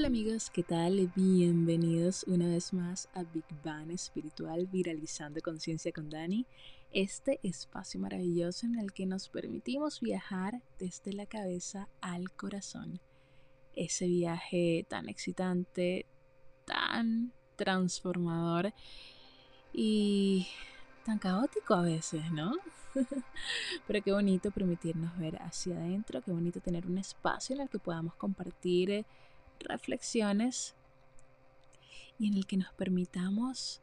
Hola amigos, ¿qué tal? Bienvenidos una vez más a Big Bang Espiritual Viralizando Conciencia con Dani, este espacio maravilloso en el que nos permitimos viajar desde la cabeza al corazón. Ese viaje tan excitante, tan transformador y tan caótico a veces, ¿no? Pero qué bonito permitirnos ver hacia adentro, qué bonito tener un espacio en el que podamos compartir reflexiones y en el que nos permitamos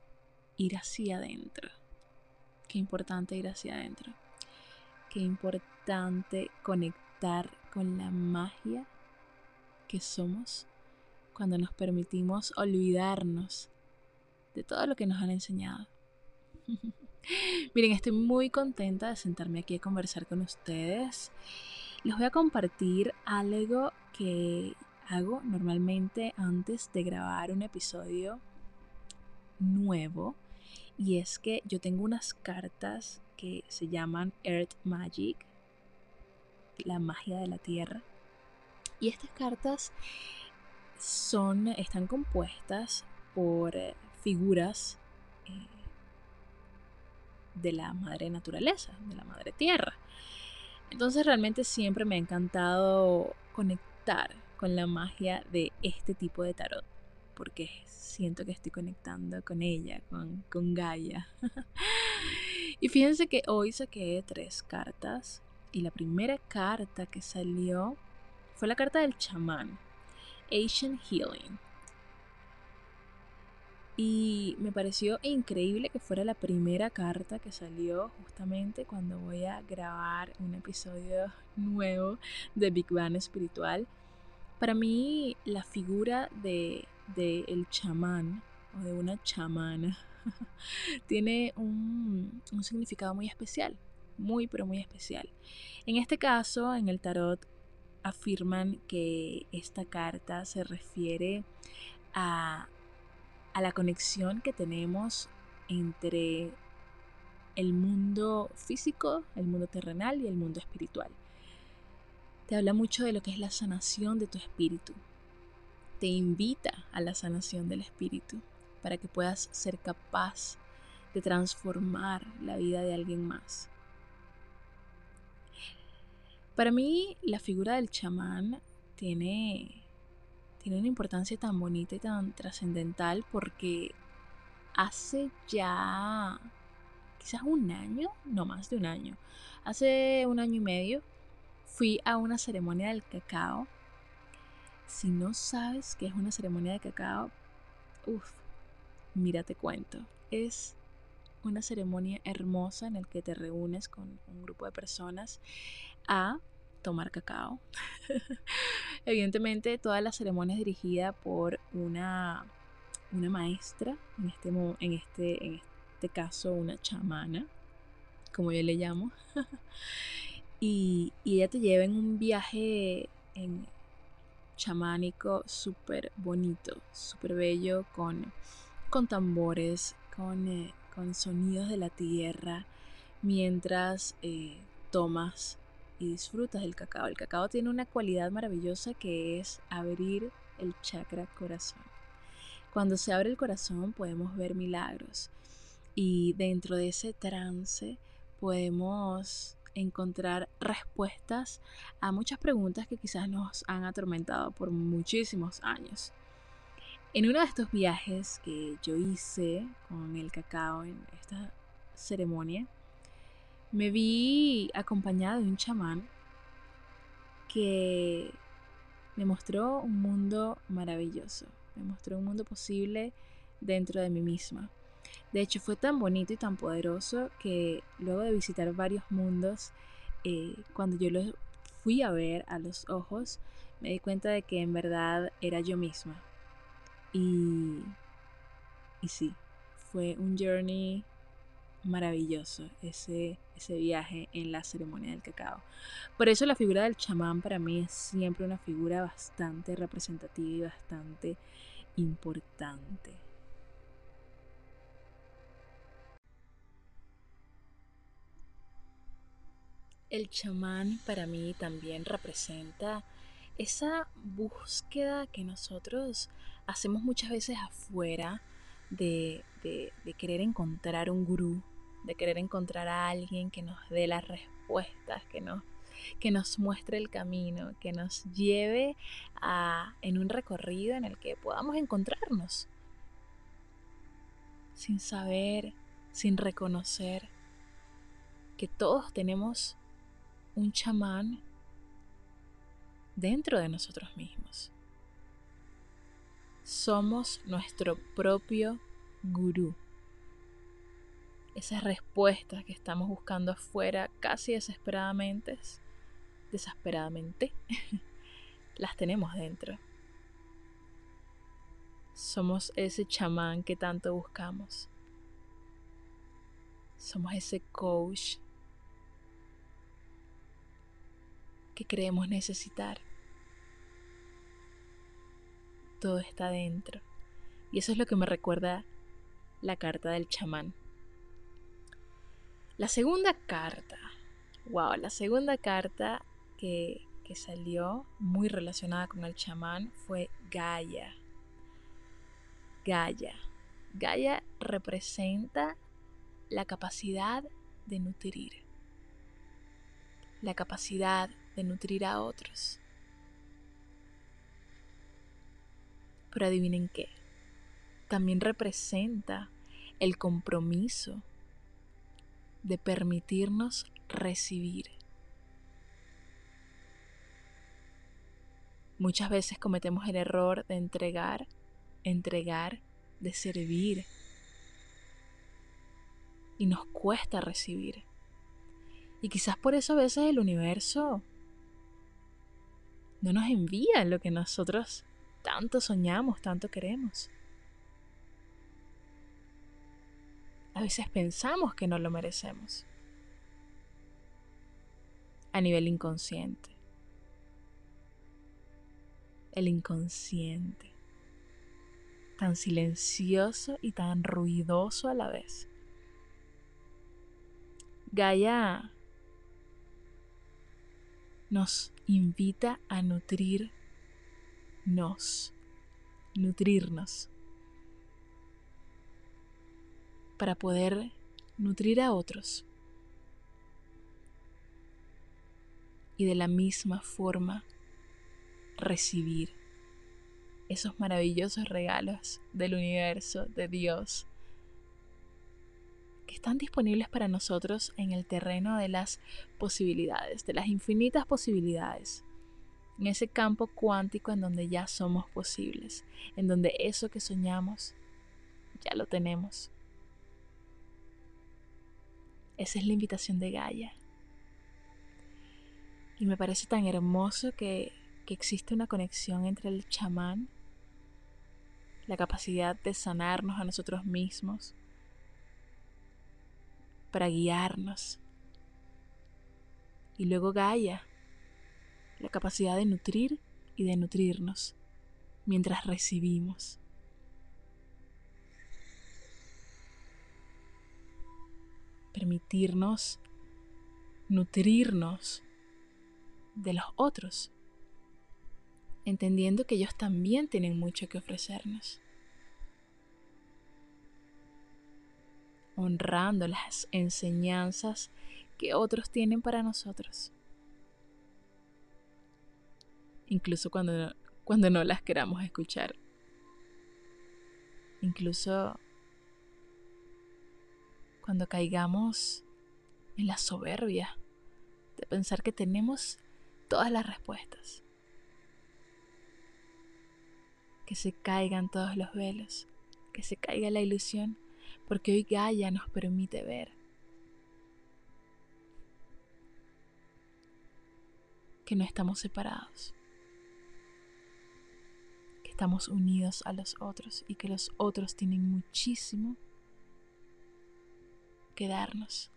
ir hacia adentro. Qué importante ir hacia adentro. Qué importante conectar con la magia que somos cuando nos permitimos olvidarnos de todo lo que nos han enseñado. Miren, estoy muy contenta de sentarme aquí a conversar con ustedes. Les voy a compartir algo que hago normalmente antes de grabar un episodio nuevo y es que yo tengo unas cartas que se llaman Earth Magic, la magia de la tierra. Y estas cartas son están compuestas por eh, figuras eh, de la madre naturaleza, de la madre tierra. Entonces realmente siempre me ha encantado conectar con la magia de este tipo de tarot, porque siento que estoy conectando con ella, con, con Gaia. y fíjense que hoy saqué tres cartas y la primera carta que salió fue la carta del chamán, Asian Healing. Y me pareció increíble que fuera la primera carta que salió justamente cuando voy a grabar un episodio nuevo de Big Bang Espiritual. Para mí la figura de, el chamán o de una chamana tiene un, un significado muy especial, muy pero muy especial. En este caso, en el tarot, afirman que esta carta se refiere a, a la conexión que tenemos entre el mundo físico, el mundo terrenal y el mundo espiritual te habla mucho de lo que es la sanación de tu espíritu. Te invita a la sanación del espíritu para que puedas ser capaz de transformar la vida de alguien más. Para mí, la figura del chamán tiene, tiene una importancia tan bonita y tan trascendental porque hace ya quizás un año, no más de un año, hace un año y medio, fui a una ceremonia del cacao. Si no sabes qué es una ceremonia de cacao, uff, mira te cuento. Es una ceremonia hermosa en la que te reúnes con un grupo de personas a tomar cacao. Evidentemente toda la ceremonia es dirigida por una, una maestra, en este, en, este, en este caso una chamana, como yo le llamo. y, ella te lleva en un viaje en chamánico súper bonito, súper bello, con, con tambores, con, eh, con, sonidos de la tierra, mientras eh, tomas y disfrutas del cacao. El cacao tiene una cualidad maravillosa que es abrir el chakra corazón. Cuando se abre el corazón podemos ver milagros y dentro de ese trance podemos encontrar respuestas a muchas preguntas que quizás nos han atormentado por muchísimos años. En uno de estos viajes que yo hice con el cacao en esta ceremonia, me vi acompañada de un chamán que me mostró un mundo maravilloso, me mostró un mundo posible dentro de mí misma. De hecho, fue tan bonito y tan poderoso que luego de visitar varios mundos, eh, cuando yo lo fui a ver a los ojos, me di cuenta de que en verdad era yo misma. Y, y sí, fue un journey maravilloso ese, ese viaje en la ceremonia del cacao. Por eso la figura del chamán para mí es siempre una figura bastante representativa y bastante importante. El chamán para mí también representa esa búsqueda que nosotros hacemos muchas veces afuera de, querer encontrar un gurú, de querer encontrar a alguien que nos dé las respuestas, que nos, que nos muestre el camino, que nos lleve a, en un recorrido en el que podamos encontrarnos, sin saber, sin reconocer que todos tenemos un chamán dentro de nosotros mismos. Somos nuestro propio gurú. Esas respuestas que estamos buscando afuera casi desesperadamente, desesperadamente, las tenemos dentro. Somos ese chamán que tanto buscamos. Somos ese coach que creemos necesitar. Todo está dentro. Y eso es lo que me recuerda la carta del chamán. La segunda carta, wow, la segunda carta que, que salió muy relacionada con el chamán fue Gaia. Gaia. Gaia representa la capacidad de nutrir, la capacidad de nutrir a otros. Pero adivinen qué, también representa el compromiso de permitirnos recibir. Muchas veces cometemos el error de entregar, entregar, de servir. Y nos cuesta recibir. Y quizás por eso a veces el universo no nos envía lo que nosotros tanto soñamos, tanto queremos. A veces pensamos que no lo merecemos. A nivel inconsciente. El inconsciente. Tan silencioso y tan ruidoso a la vez. Gaia nos invita a nutrirnos, nutrirnos, para poder nutrir a otros. Y de la misma forma recibir esos maravillosos regalos del universo, de Dios, que están disponibles para nosotros en el terreno de las posibilidades, de las infinitas posibilidades, en ese campo cuántico en donde ya somos posibles, en donde eso que soñamos ya lo tenemos. Esa es la invitación de Gaia. Y me parece tan hermoso que, que existe una conexión entre el chamán, la capacidad de sanarnos a nosotros mismos, para guiarnos. Y luego Gaia, la capacidad de nutrir y de nutrirnos mientras recibimos. Permitirnos nutrirnos de los otros, entendiendo que ellos también tienen mucho que ofrecernos. Honrando las enseñanzas que otros tienen para nosotros. Incluso cuando, cuando no las queramos escuchar. Incluso cuando caigamos en la soberbia de pensar que tenemos todas las respuestas. Que se caigan todos los velos, que se caiga la ilusión porque hoy Gaia nos permite ver que no estamos separados, que estamos unidos a los otros y que los otros tienen muchísimo que darnos.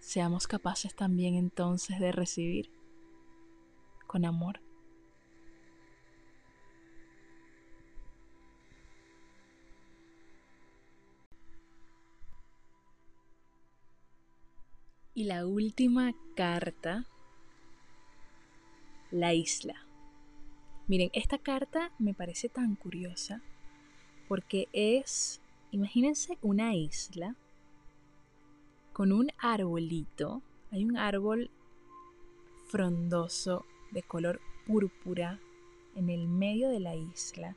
Seamos capaces también entonces de recibir con amor. Y la última carta, la isla. Miren, esta carta me parece tan curiosa porque es, imagínense una isla con un arbolito. Hay un árbol frondoso de color púrpura en el medio de la isla.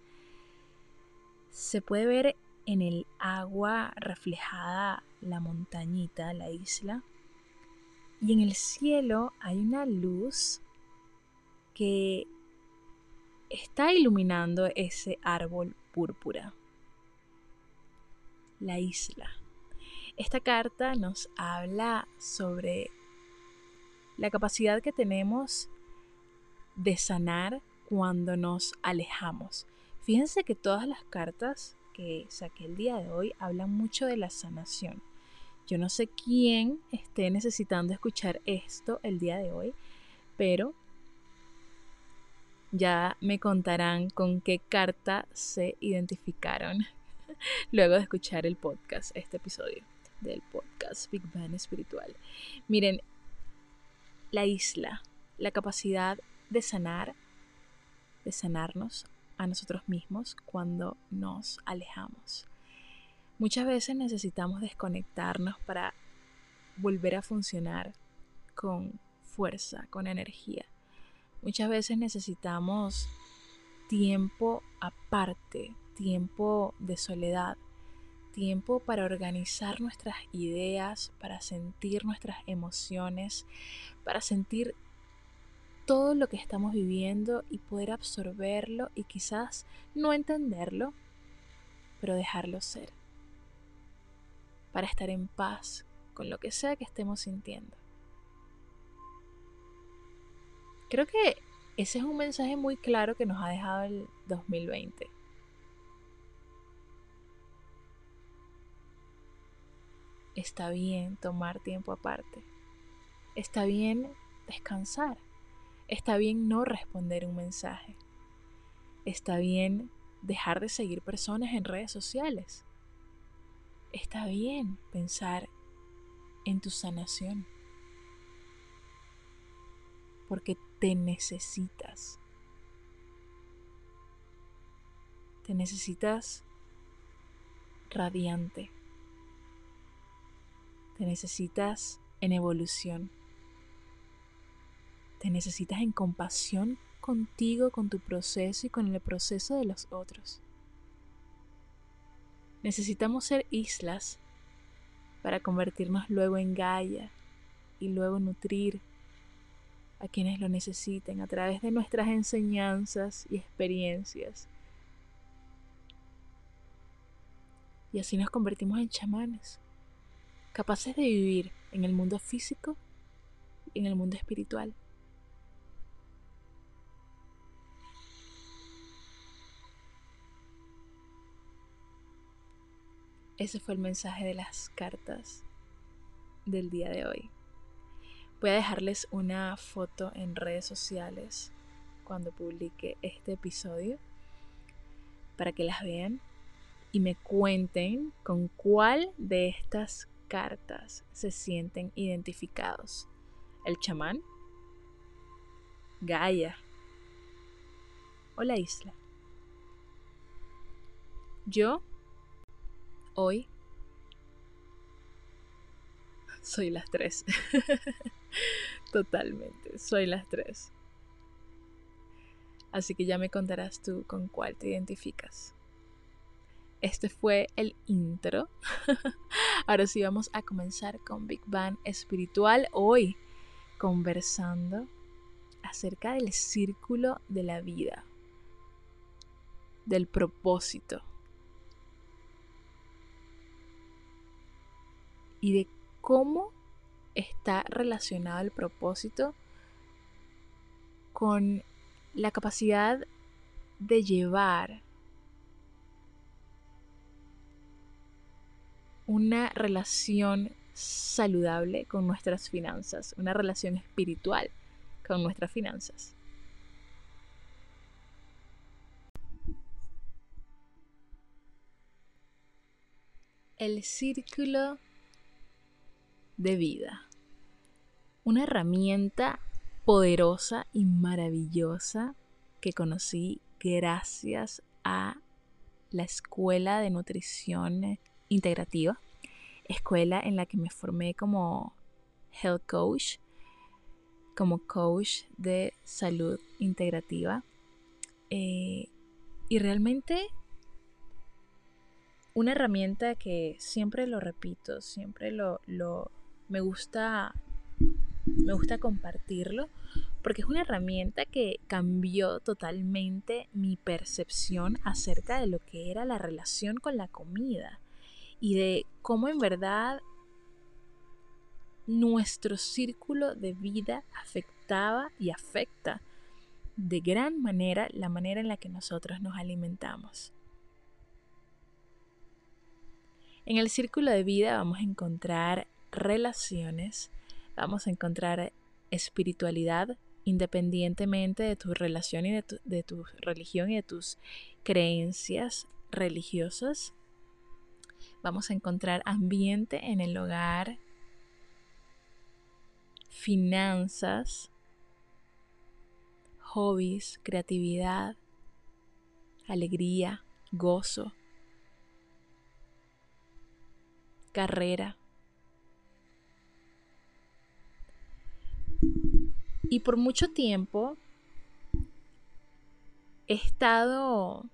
Se puede ver en el agua reflejada la montañita, la isla. Y en el cielo hay una luz que está iluminando ese árbol púrpura. La isla. Esta carta nos habla sobre la capacidad que tenemos de sanar cuando nos alejamos. Fíjense que todas las cartas que saqué el día de hoy hablan mucho de la sanación. Yo no sé quién esté necesitando escuchar esto el día de hoy, pero ya me contarán con qué carta se identificaron luego de escuchar el podcast, este episodio del podcast Big Bang Espiritual. Miren, la isla, la capacidad de sanar, de sanarnos a nosotros mismos cuando nos alejamos. Muchas veces necesitamos desconectarnos para volver a funcionar con fuerza, con energía. Muchas veces necesitamos tiempo aparte, tiempo de soledad, tiempo para organizar nuestras ideas, para sentir nuestras emociones, para sentir todo lo que estamos viviendo y poder absorberlo y quizás no entenderlo, pero dejarlo ser, para estar en paz con lo que sea que estemos sintiendo. Creo que ese es un mensaje muy claro que nos ha dejado el 2020. Está bien tomar tiempo aparte. Está bien descansar. Está bien no responder un mensaje. Está bien dejar de seguir personas en redes sociales. Está bien pensar en tu sanación. Porque te necesitas. Te necesitas radiante. Te necesitas en evolución. Te necesitas en compasión contigo, con tu proceso y con el proceso de los otros. Necesitamos ser islas para convertirnos luego en Gaia y luego nutrir a quienes lo necesiten a través de nuestras enseñanzas y experiencias. Y así nos convertimos en chamanes, capaces de vivir en el mundo físico y en el mundo espiritual. Ese fue el mensaje de las cartas del día de hoy. Voy a dejarles una foto en redes sociales cuando publique este episodio para que las vean y me cuenten con cuál de estas cartas se sienten identificados. El chamán, Gaia o la isla. Yo Hoy soy las tres. Totalmente, soy las tres. Así que ya me contarás tú con cuál te identificas. Este fue el intro. Ahora sí vamos a comenzar con Big Bang Espiritual. Hoy conversando acerca del círculo de la vida, del propósito y de cómo está relacionado el propósito con la capacidad de llevar una relación saludable con nuestras finanzas, una relación espiritual con nuestras finanzas. El círculo de vida. Una herramienta poderosa y maravillosa que conocí gracias a la Escuela de Nutrición Integrativa, escuela en la que me formé como health coach, como coach de salud integrativa. Eh, y realmente una herramienta que siempre lo repito, siempre lo, lo me gusta me gusta compartirlo porque es una herramienta que cambió totalmente mi percepción acerca de lo que era la relación con la comida y de cómo en verdad nuestro círculo de vida afectaba y afecta de gran manera la manera en la que nosotros nos alimentamos. En el círculo de vida vamos a encontrar relaciones, vamos a encontrar espiritualidad independientemente de tu relación y de tu, de tu religión y de tus creencias religiosas. Vamos a encontrar ambiente en el hogar, finanzas, hobbies, creatividad, alegría, gozo, carrera. Y por mucho tiempo he estado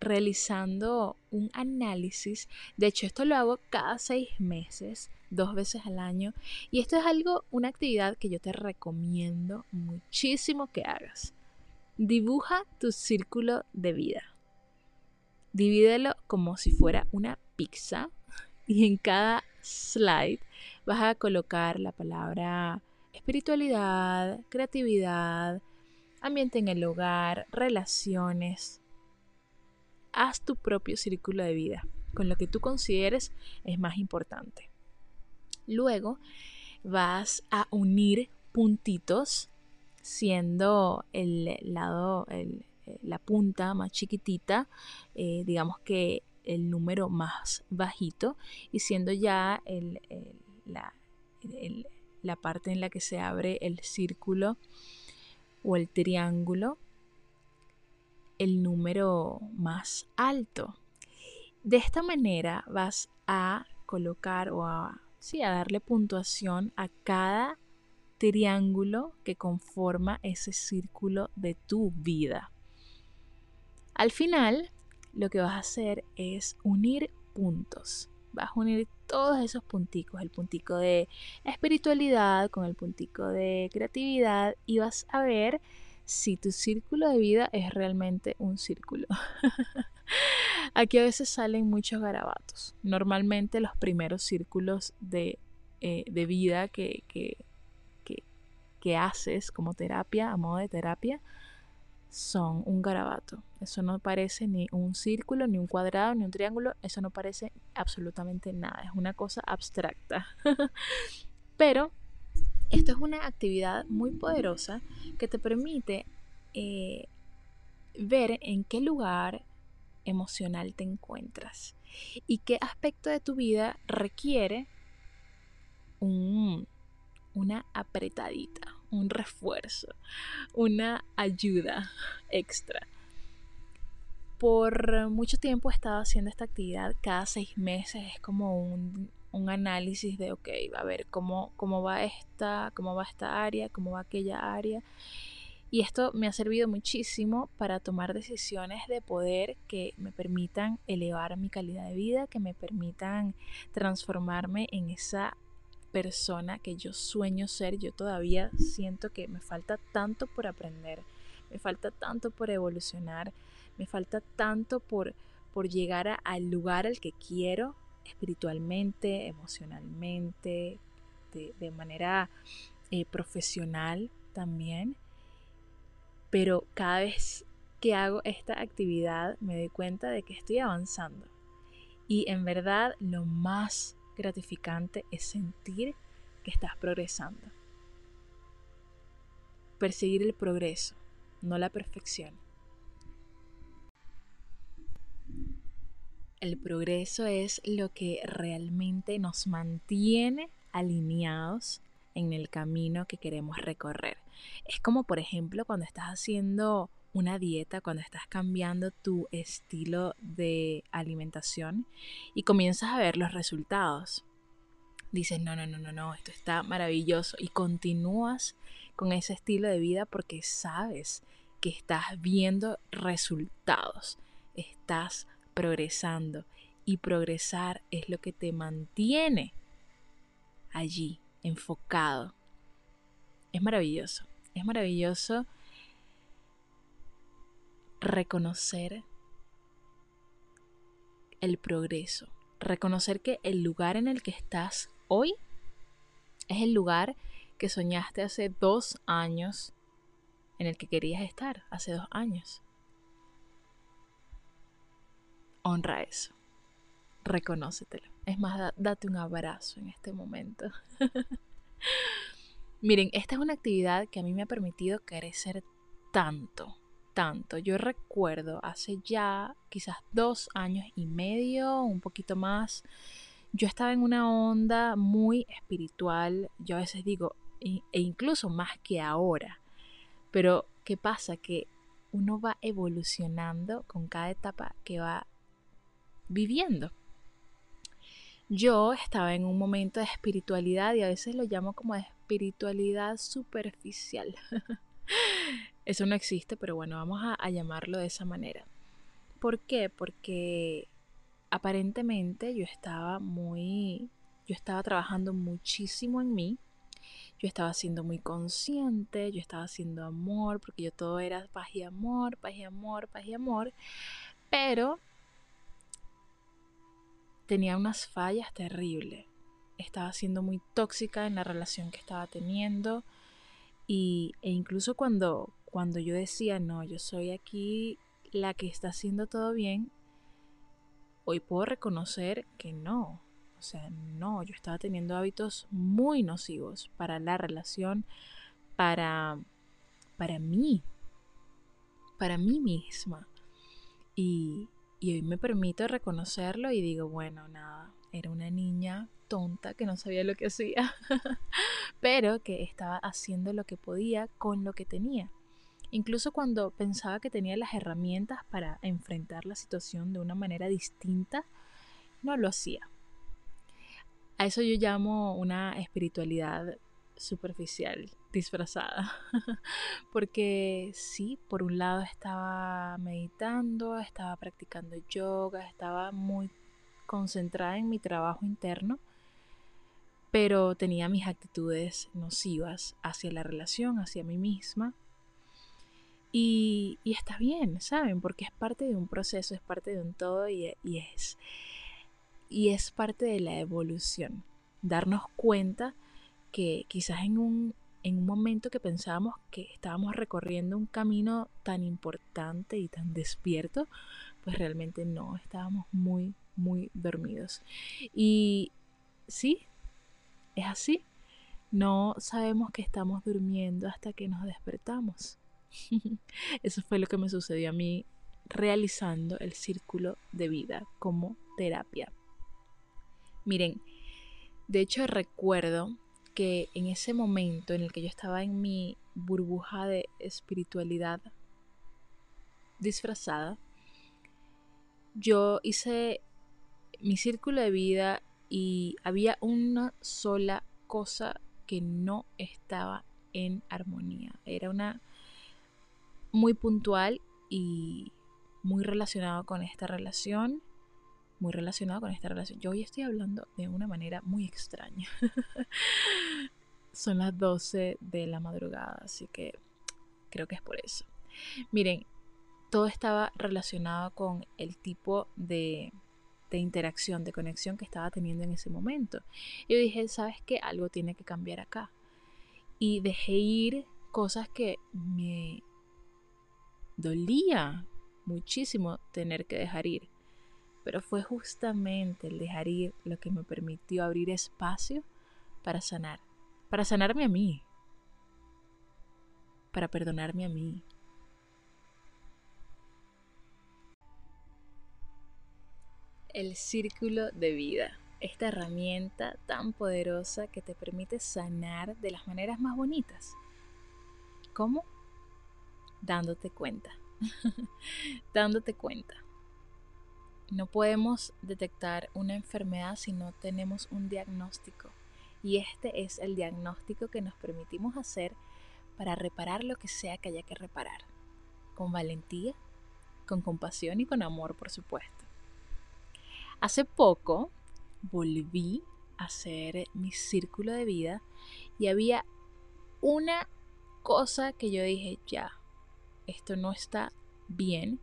realizando un análisis. De hecho, esto lo hago cada seis meses, dos veces al año. Y esto es algo, una actividad que yo te recomiendo muchísimo que hagas. Dibuja tu círculo de vida. Divídelo como si fuera una pizza y en cada slide vas a colocar la palabra espiritualidad, creatividad, ambiente en el hogar, relaciones. Haz tu propio círculo de vida con lo que tú consideres es más importante. Luego vas a unir puntitos siendo el lado, la punta más chiquitita, eh, digamos que el número más bajito y siendo ya la, la parte en la que se abre el círculo o el triángulo el número más alto. De esta manera vas a colocar o a, sí, a darle puntuación a cada triángulo que conforma ese círculo de tu vida. Al final, lo que vas a hacer es unir puntos. Vas a unir todos esos punticos, el puntico de espiritualidad con el puntico de creatividad y vas a ver si tu círculo de vida es realmente un círculo. Aquí a veces salen muchos garabatos. Normalmente los primeros círculos de, eh, vida que, que, que haces como terapia, a modo de terapia, son un garabato. Eso no parece ni un círculo, ni un cuadrado, ni un triángulo. Eso no parece absolutamente nada. Es una cosa abstracta. Pero esto es una actividad muy poderosa que te permite eh, ver en qué lugar emocional te encuentras y qué aspecto de tu vida requiere una apretadita, un refuerzo, una ayuda extra. Por mucho tiempo he estado haciendo esta actividad, cada seis meses es como un, análisis de, ok, a ver cómo, cómo, va esta, cómo va esta área, cómo va aquella área. Y esto me ha servido muchísimo para tomar decisiones de poder que me permitan elevar mi calidad de vida, que me permitan transformarme en esa persona que yo sueño ser, yo todavía siento que me falta tanto por aprender, me falta tanto por evolucionar, me falta tanto por, por llegar al lugar al que quiero espiritualmente, emocionalmente, de, manera eh, profesional también. Pero cada vez que hago esta actividad me doy cuenta de que estoy avanzando. Y en verdad lo más gratificante es sentir que estás progresando. Perseguir el progreso, no la perfección. El progreso es lo que realmente nos mantiene alineados en el camino que queremos recorrer. Es como, por ejemplo, cuando estás haciendo una dieta, cuando estás cambiando tu estilo de alimentación y comienzas a ver los resultados. Dices, no, no, no, no, no, esto está maravilloso y continúas con ese estilo de vida porque sabes que estás viendo resultados, estás progresando y progresar es lo que te mantiene allí, enfocado. Es maravilloso, es maravilloso reconocer el progreso, reconocer que el lugar en el que estás hoy es el lugar que soñaste hace dos años en el que querías estar, hace dos años. Honra eso, reconócetelo. Es más, date un abrazo en este momento. Miren, esta es una actividad que a mí me ha permitido crecer tanto, tanto. Yo recuerdo hace ya quizás dos años y medio, un poquito más, yo estaba en una onda muy espiritual. Yo a veces digo, e, incluso más que ahora. Pero, ¿qué pasa? Que uno va evolucionando con cada etapa que va viviendo. Yo estaba en un momento de espiritualidad y a veces lo llamo como de espiritualidad superficial. Eso no existe, pero bueno, vamos a, llamarlo de esa manera. ¿Por qué? Porque aparentemente yo estaba muy, yo estaba trabajando muchísimo en mí, yo estaba siendo muy consciente, yo estaba haciendo amor, porque yo todo era paz y amor, paz y amor, paz y amor, pero tenía unas fallas terribles. Estaba siendo muy tóxica en la relación que estaba teniendo y, e incluso cuando, cuando yo decía, no, yo soy aquí la que está haciendo todo bien, hoy puedo reconocer que no. O sea, no, yo estaba teniendo hábitos muy nocivos para la relación, para, para mí, para mí misma. Y, y hoy me permito reconocerlo y digo, bueno, nada, era una niña tonta que no sabía lo que hacía, pero que estaba haciendo lo que podía con lo que tenía. Incluso cuando pensaba que tenía las herramientas para enfrentar la situación de una manera distinta, no lo hacía. A eso yo llamo una espiritualidad superficial, disfrazada. Porque sí, por un lado estaba meditando, estaba practicando yoga, estaba muy concentrada en mi trabajo interno, pero tenía mis actitudes nocivas hacia la relación, hacia mí misma y, está bien, ¿saben? Porque es parte de un proceso, es parte de un todo y, es, y es parte de la evolución. Darnos cuenta que quizás en un, en un momento que pensábamos que estábamos recorriendo un camino tan importante y tan despierto, pues realmente no, estábamos muy, muy dormidos. Y sí, es así. No sabemos que estamos durmiendo hasta que nos despertamos. Eso fue lo que me sucedió a mí realizando el círculo de vida como terapia. Miren, de hecho recuerdo que en ese momento en el que yo estaba en mi burbuja de espiritualidad disfrazada, yo hice mi círculo de vida y había una sola cosa que no estaba en armonía. Era una muy puntual y muy relacionado con esta relación. Muy relacionado con esta relación. Yo hoy estoy hablando de una manera muy extraña. Son las 12 de la madrugada, así que creo que es por eso. Miren, todo estaba relacionado con el tipo de, de interacción, de conexión que estaba teniendo en ese momento. Yo dije, ¿sabes qué? Algo tiene que cambiar acá. Y dejé ir cosas que me dolía muchísimo tener que dejar ir. Pero fue justamente el dejar ir lo que me permitió abrir espacio para sanar. Para sanarme a mí. Para perdonarme a mí. El círculo de vida. Esta herramienta tan poderosa que te permite sanar de las maneras más bonitas. ¿Cómo? Dándote cuenta. dándote cuenta. No podemos detectar una enfermedad si no tenemos un diagnóstico. Y este es el diagnóstico que nos permitimos hacer para reparar lo que sea que haya que reparar. Con valentía, con compasión y con amor, por supuesto. Hace poco volví a hacer mi círculo de vida y había una cosa que yo dije, ya, esto no está bien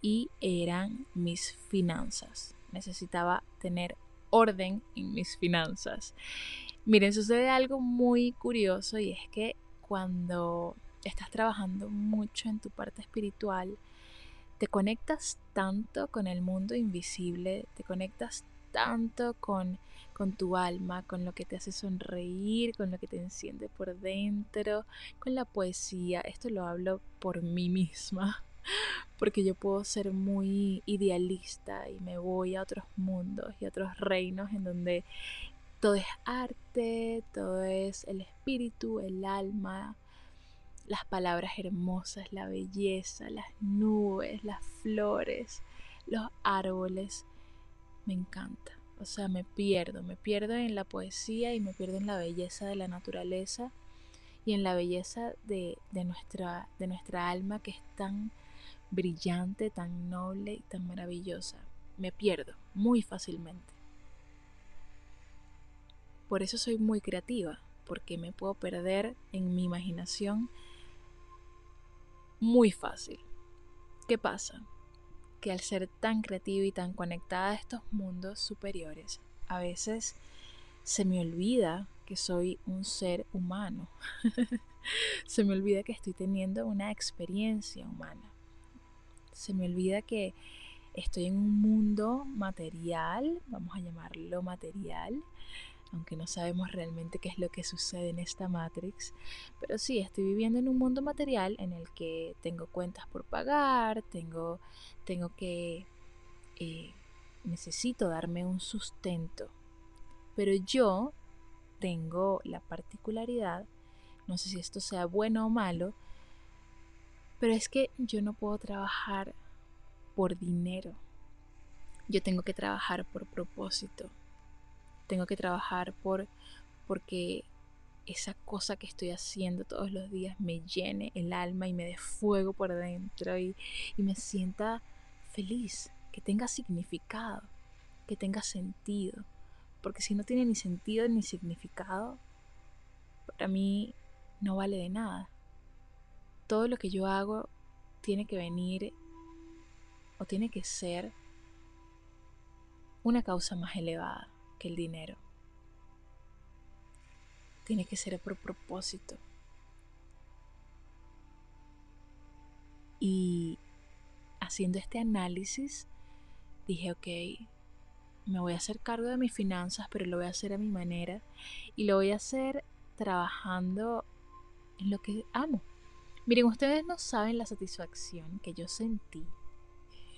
y eran mis finanzas. Necesitaba tener orden en mis finanzas. Miren, sucede algo muy curioso y es que cuando estás trabajando mucho en tu parte espiritual, te conectas tanto con el mundo invisible, te conectas tanto con, con tu alma, con lo que te hace sonreír, con lo que te enciende por dentro, con la poesía. Esto lo hablo por mí misma, porque yo puedo ser muy idealista y me voy a otros mundos y otros reinos en donde todo es arte, todo es el espíritu, el alma, las palabras hermosas, la belleza, las nubes, las flores, los árboles. Me encanta. O sea, me pierdo, me pierdo en la poesía y me pierdo en la belleza de la naturaleza y en la belleza de, nuestra, de nuestra alma que es tan brillante, tan noble y tan maravillosa. Me pierdo muy fácilmente. Por eso soy muy creativa, porque me puedo perder en mi imaginación muy fácil. ¿Qué pasa? Que al ser tan creativa y tan conectada a estos mundos superiores, a veces se me olvida que soy un ser humano. se me olvida que estoy teniendo una experiencia humana. Se me olvida que estoy en un mundo material, vamos a llamarlo material, aunque no sabemos realmente qué es lo que sucede en esta Matrix. Pero sí, estoy viviendo en un mundo material en el que tengo cuentas por pagar, tengo, tengo que... Eh, necesito darme un sustento. Pero yo tengo la particularidad, no sé si esto sea bueno o malo, pero es que yo no puedo trabajar por dinero. Yo tengo que trabajar por propósito tengo que trabajar por porque esa cosa que estoy haciendo todos los días me llene el alma y me dé fuego por dentro y, y me sienta feliz, que tenga significado, que tenga sentido. Porque si no tiene ni sentido ni significado, para mí no vale de nada. Todo lo que yo hago tiene que venir o tiene que ser una causa más elevada el dinero. Tiene que ser por propósito. Y haciendo este análisis, dije, ok, me voy a hacer cargo de mis finanzas, pero lo voy a hacer a mi manera y lo voy a hacer trabajando en lo que amo. Miren, ustedes no saben la satisfacción que yo sentí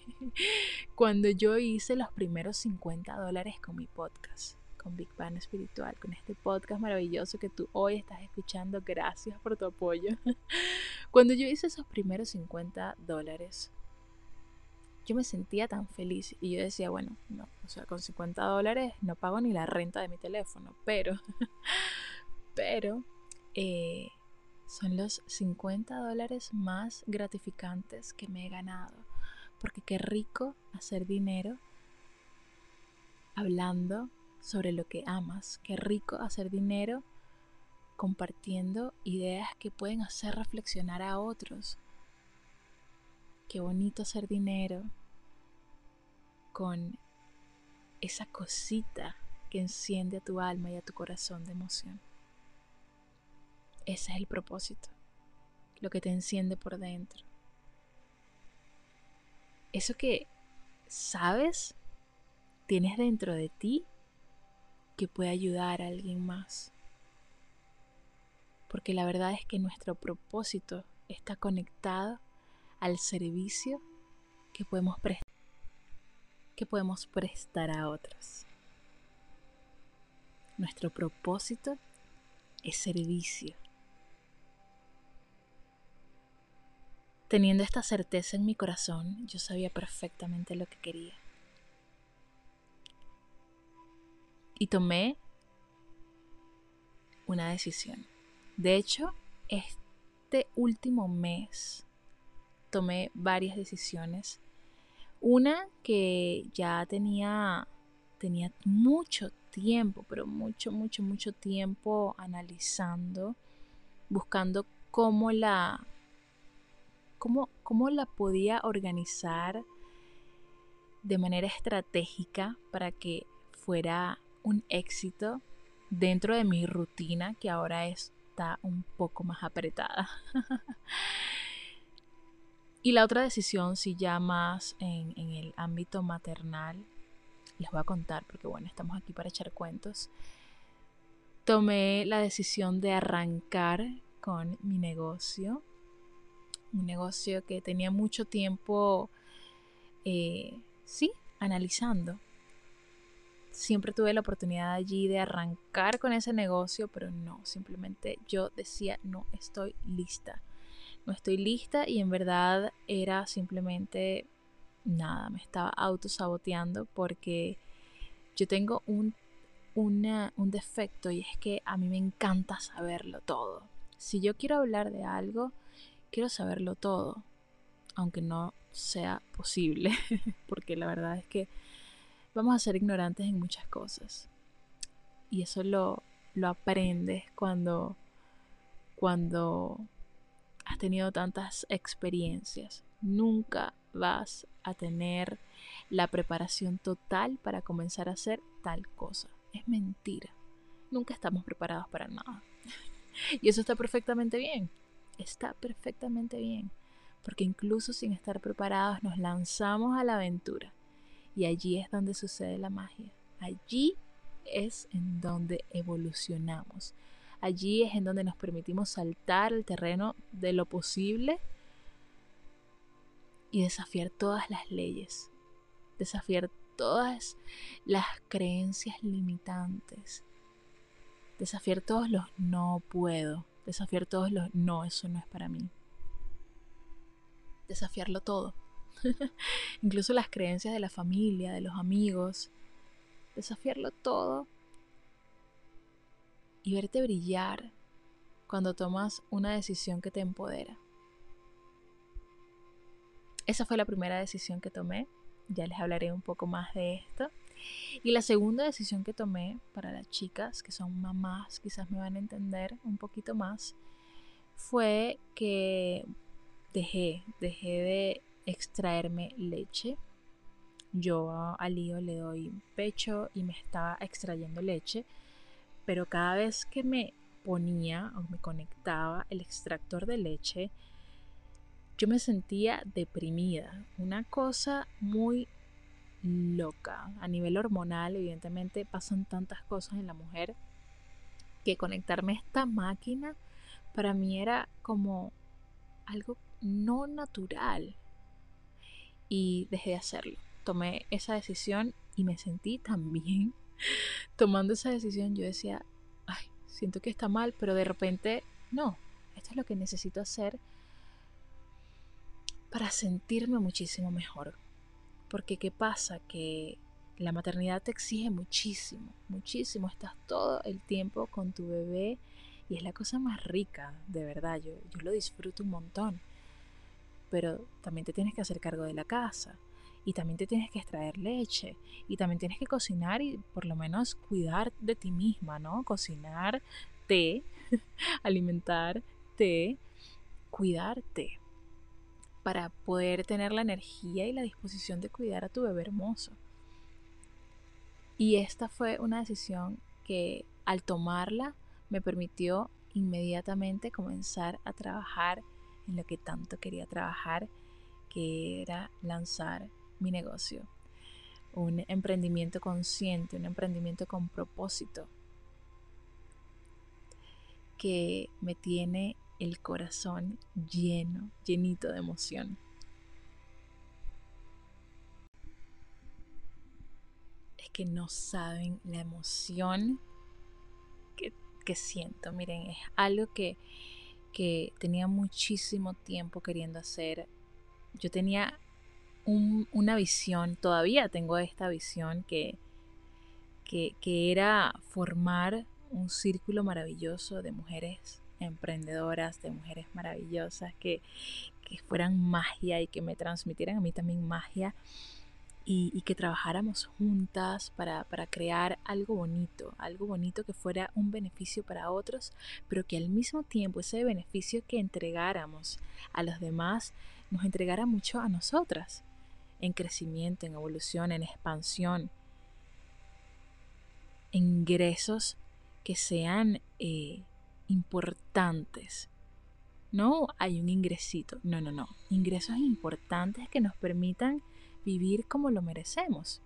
cuando yo hice los primeros 50 dólares con mi podcast, con Big Bang Espiritual, con este podcast maravilloso que tú hoy estás escuchando, gracias por tu apoyo. Cuando yo hice esos primeros 50 dólares, yo me sentía tan feliz y yo decía, bueno, no, o sea, con 50 dólares no pago ni la renta de mi teléfono, pero, pero, eh, son los 50 dólares más gratificantes que me he ganado porque qué rico hacer dinero hablando sobre lo que amas, qué rico hacer dinero compartiendo ideas que pueden hacer reflexionar a otros. Qué bonito hacer dinero con esa cosita que enciende a tu alma y a tu corazón de emoción. Ese es el propósito, lo que te enciende por dentro eso que sabes, tienes dentro de ti que puede ayudar a alguien más. Porque la verdad es que nuestro propósito está conectado al servicio que podemos, que podemos prestar a otros. Nuestro propósito es servicio. Teniendo esta certeza en mi corazón, yo sabía perfectamente lo que quería. Y tomé una decisión. De hecho, este último mes tomé varias decisiones. Una que ya tenía, tenía mucho tiempo, pero mucho, mucho, mucho tiempo analizando, buscando cómo la, cómo, cómo la podía organizar de manera estratégica para que fuera un éxito dentro de mi rutina que ahora está un poco más apretada. y la otra decisión, si ya más en, en, el ámbito maternal, les voy a contar porque bueno, estamos aquí para echar cuentos. Tomé la decisión de arrancar con mi negocio un negocio que tenía mucho tiempo, eh, sí, analizando. Siempre tuve la oportunidad allí de arrancar con ese negocio, pero no, simplemente yo decía, no estoy lista. No estoy lista y en verdad era simplemente nada, me estaba autosaboteando porque yo tengo un, un defecto y es que a mí me encanta saberlo todo. Si yo quiero hablar de algo, quiero saberlo todo, aunque no sea posible, porque la verdad es que vamos a ser ignorantes en muchas cosas. Y eso lo, lo aprendes cuando, cuando has tenido tantas experiencias. Nunca vas a tener la preparación total para comenzar a hacer tal cosa. Es mentira. Nunca estamos preparados para nada. y eso está perfectamente bien está perfectamente bien, porque incluso sin estar preparados nos lanzamos a la aventura y allí es donde sucede la magia. Allí es en donde evolucionamos. Allí es en donde nos permitimos saltar el terreno de lo posible y desafiar todas las leyes, desafiar todas las creencias limitantes, desafiar todos los no puedo, Desafiar todos los no, eso no es para mí. Desafiarlo todo. Incluso las creencias de la familia, de los amigos. Desafiarlo todo. Y verte brillar cuando tomas una decisión que te empodera. Esa fue la primera decisión que tomé. Ya les hablaré un poco más de esto. Y la segunda decisión que tomé para las chicas que son mamás, quizás me van a entender un poquito más, fue que dejé, dejé de extraerme leche. Yo a Lío le doy pecho y me estaba extrayendo leche, pero cada vez que me ponía o me conectaba el extractor de leche, yo me sentía deprimida, una cosa muy loca. A nivel hormonal, evidentemente, pasan tantas cosas en la mujer que conectarme a esta máquina para mí era como algo no natural. Y dejé de hacerlo. Tomé esa decisión y me sentí también tomando esa decisión. Yo decía, ay, siento que está mal, pero de repente, no, esto es lo que necesito hacer para sentirme muchísimo mejor porque ¿qué pasa? Que la maternidad te exige muchísimo, muchísimo. Estás todo el tiempo con tu bebé y es la cosa más rica, de verdad. Yo, yo lo disfruto un montón. Pero también te tienes que hacer cargo de la casa y también te tienes que extraer leche y también tienes que cocinar y por lo menos cuidar de ti misma, ¿no? Cocinar, té, alimentarte, cuidarte para poder tener la energía y la disposición de cuidar a tu bebé hermoso. Y esta fue una decisión que al tomarla me permitió inmediatamente comenzar a trabajar en lo que tanto quería trabajar, que era lanzar mi negocio. Un emprendimiento consciente, un emprendimiento con propósito, que me tiene el corazón lleno, llenito de emoción. Es que no saben la emoción que, siento. Miren, es algo que, que tenía muchísimo tiempo queriendo hacer. Yo tenía una visión, todavía tengo esta visión que, que, que era formar un círculo maravilloso de mujeres emprendedoras, de mujeres maravillosas que, que fueran magia y que me transmitieran a mí también magia y, que trabajáramos juntas para, para, crear algo bonito, algo bonito que fuera un beneficio para otros, pero que al mismo tiempo ese beneficio que entregáramos a los demás nos entregara mucho a nosotras, en crecimiento, en evolución, en expansión, en ingresos que sean eh, importantes. No hay un ingresito, no, no, no. Ingresos importantes que nos permitan vivir como lo merecemos.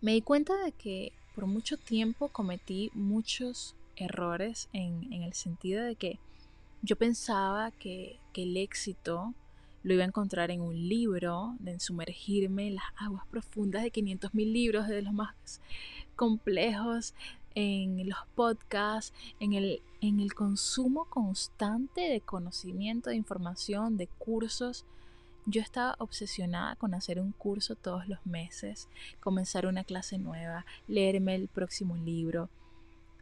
Me di cuenta de que por mucho tiempo cometí muchos errores en, el sentido de que yo pensaba que, que, el éxito lo iba a encontrar en un libro, de sumergirme en las aguas profundas de 500.000 libros, de los más complejos, en los podcasts, en el, en el consumo constante de conocimiento, de información, de cursos. Yo estaba obsesionada con hacer un curso todos los meses, comenzar una clase nueva, leerme el próximo libro,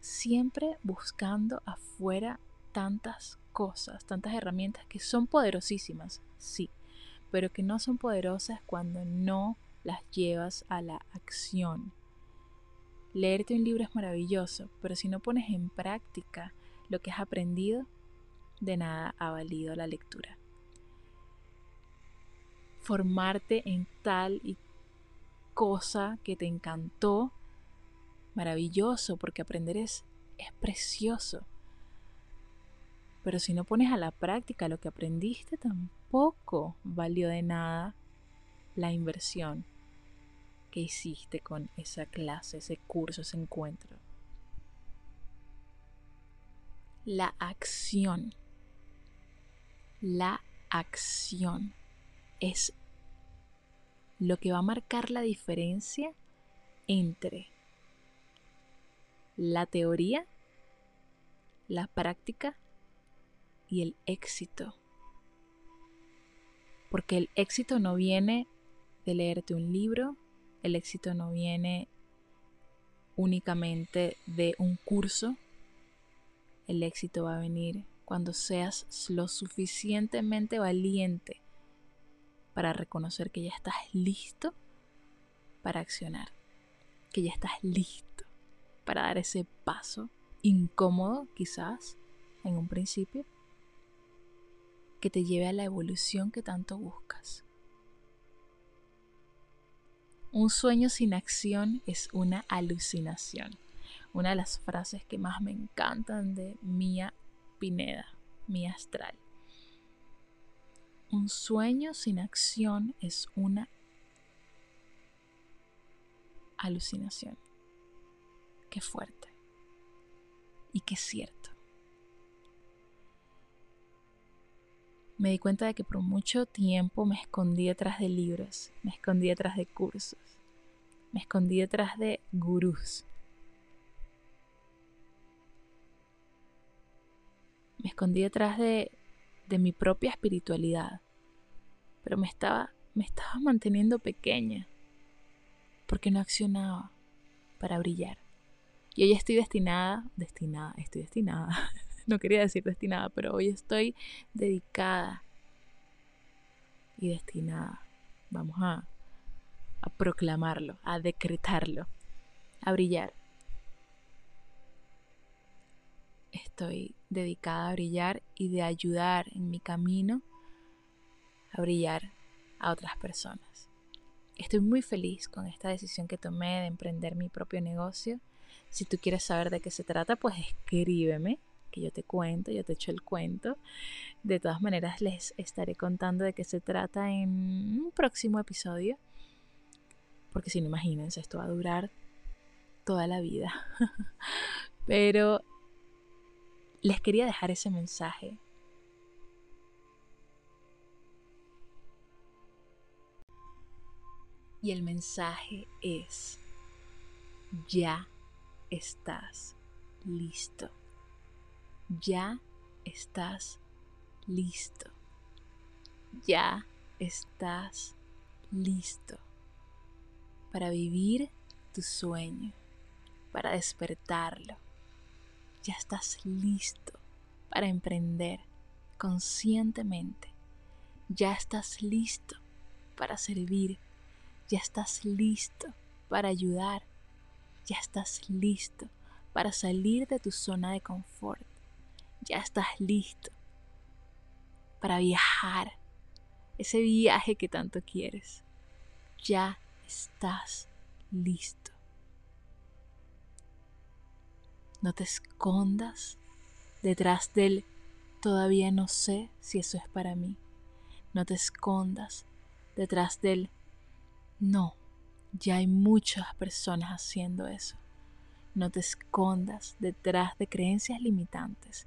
siempre buscando afuera tantas cosas, tantas herramientas que son poderosísimas, sí, pero que no son poderosas cuando no las llevas a la acción. Leerte un libro es maravilloso, pero si no pones en práctica lo que has aprendido, de nada ha valido la lectura. Formarte en tal y cosa que te encantó, maravilloso, porque aprender es, es precioso. Pero si no pones a la práctica lo que aprendiste, tampoco valió de nada la inversión que hiciste con esa clase, ese curso, ese encuentro. La acción. La acción es lo que va a marcar la diferencia entre la teoría, la práctica y el éxito. Porque el éxito no viene de leerte un libro, el éxito no viene únicamente de un curso. El éxito va a venir cuando seas lo suficientemente valiente para reconocer que ya estás listo para accionar, que ya estás listo para dar ese paso incómodo quizás en un principio, que te lleve a la evolución que tanto buscas. Un sueño sin acción es una alucinación. Una de las frases que más me encantan de Mía Pineda, Mía Astral. Un sueño sin acción es una alucinación. Qué fuerte. Y qué cierto. me di cuenta de que por mucho tiempo me escondí detrás de libros, me escondí detrás de cursos, me escondí detrás de gurús. Me escondí detrás de, de mi propia espiritualidad, pero me estaba, me estaba manteniendo pequeña porque no accionaba para brillar. Y hoy estoy destinada, destinada, estoy destinada no quería decir destinada, pero hoy estoy dedicada y destinada. Vamos a, proclamarlo, a decretarlo, a brillar. Estoy dedicada a brillar y de ayudar en mi camino a brillar a otras personas. Estoy muy feliz con esta decisión que tomé de emprender mi propio negocio. Si tú quieres saber de qué se trata, pues escríbeme yo te cuento, yo te echo el cuento. De todas maneras, les estaré contando de qué se trata en un próximo episodio. Porque si no, imagínense, esto va a durar toda la vida. Pero les quería dejar ese mensaje. Y el mensaje es, ya estás listo ya estás listo. Ya estás listo para vivir tu sueño, para despertarlo. Ya estás listo para emprender conscientemente. Ya estás listo para servir. Ya estás listo para ayudar. Ya estás listo para salir de tu zona de confort. Ya estás listo para viajar. Ese viaje que tanto quieres. Ya estás listo. No te escondas detrás del todavía no sé si eso es para mí. No te escondas detrás del no, ya hay muchas personas haciendo eso. No te escondas detrás de creencias limitantes.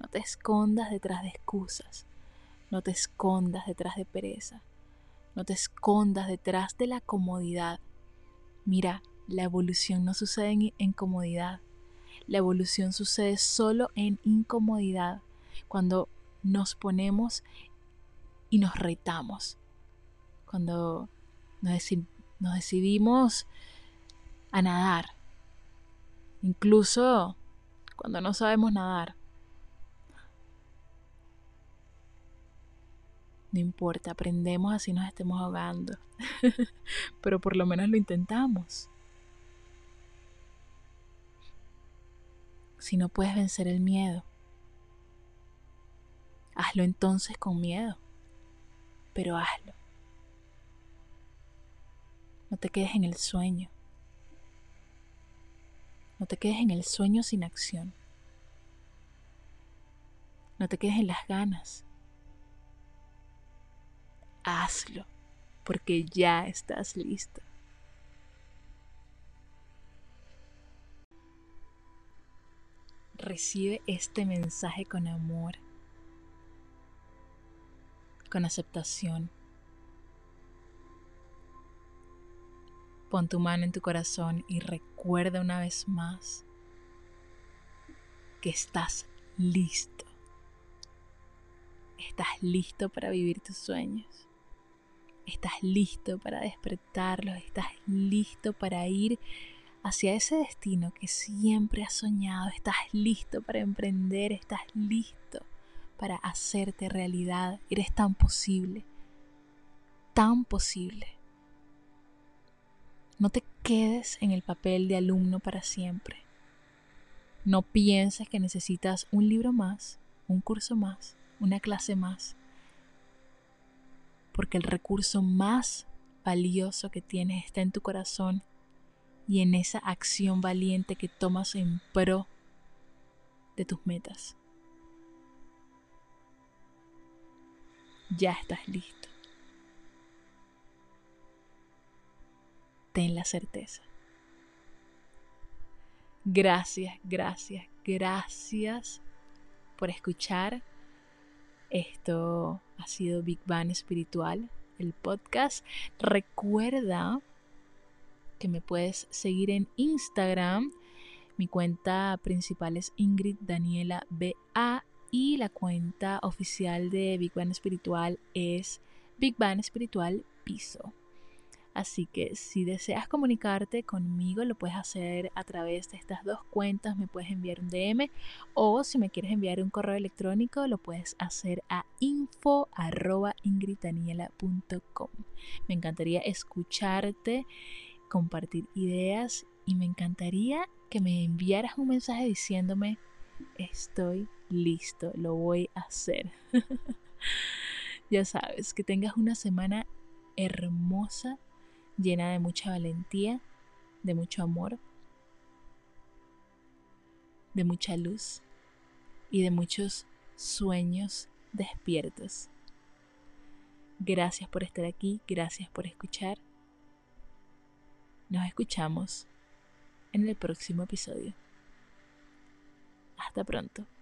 No te escondas detrás de excusas. No te escondas detrás de pereza. No te escondas detrás de la comodidad. Mira, la evolución no sucede en, comodidad. La evolución sucede solo en incomodidad, cuando nos ponemos y nos retamos, cuando nos, nos decidimos a nadar, incluso cuando no sabemos nadar. No importa, aprendemos así nos estemos ahogando. Pero por lo menos lo intentamos. Si no puedes vencer el miedo, hazlo entonces con miedo. Pero hazlo. No te quedes en el sueño. No te quedes en el sueño sin acción. No te quedes en las ganas hazlo, porque ya estás listo. Recibe este mensaje con amor, con aceptación. Pon tu mano en tu corazón y recuerda una vez más que estás listo. Estás listo para vivir tus sueños. Estás listo para despertarlos, estás listo para ir hacia ese destino que siempre has soñado, estás listo para emprender, estás listo para hacerte realidad, eres tan posible, tan posible. No te quedes en el papel de alumno para siempre. No pienses que necesitas un libro más, un curso más, una clase más porque el recurso más valioso que tienes está en tu corazón y en esa acción valiente que tomas en pro de tus metas. Ya estás listo. Ten la certeza. Gracias, gracias, gracias por escuchar esto ha sido Big Bang Espiritual, el podcast. Recuerda que me puedes seguir en Instagram. Mi cuenta principal es Ingrid Daniela BA y la cuenta oficial de Big Bang Espiritual es Big Bang Espiritual Piso. Así que si deseas comunicarte conmigo, lo puedes hacer a través de estas dos cuentas. Me puedes enviar un DM o si me quieres enviar un correo electrónico, lo puedes hacer a info.ingridaniela.com. Me encantaría escucharte, compartir ideas y me encantaría que me enviaras un mensaje diciéndome estoy listo, lo voy a hacer. ya sabes, que tengas una semana hermosa llena de mucha valentía, de mucho amor, de mucha luz y de muchos sueños despiertos. Gracias por estar aquí, gracias por escuchar. Nos escuchamos en el próximo episodio. Hasta pronto.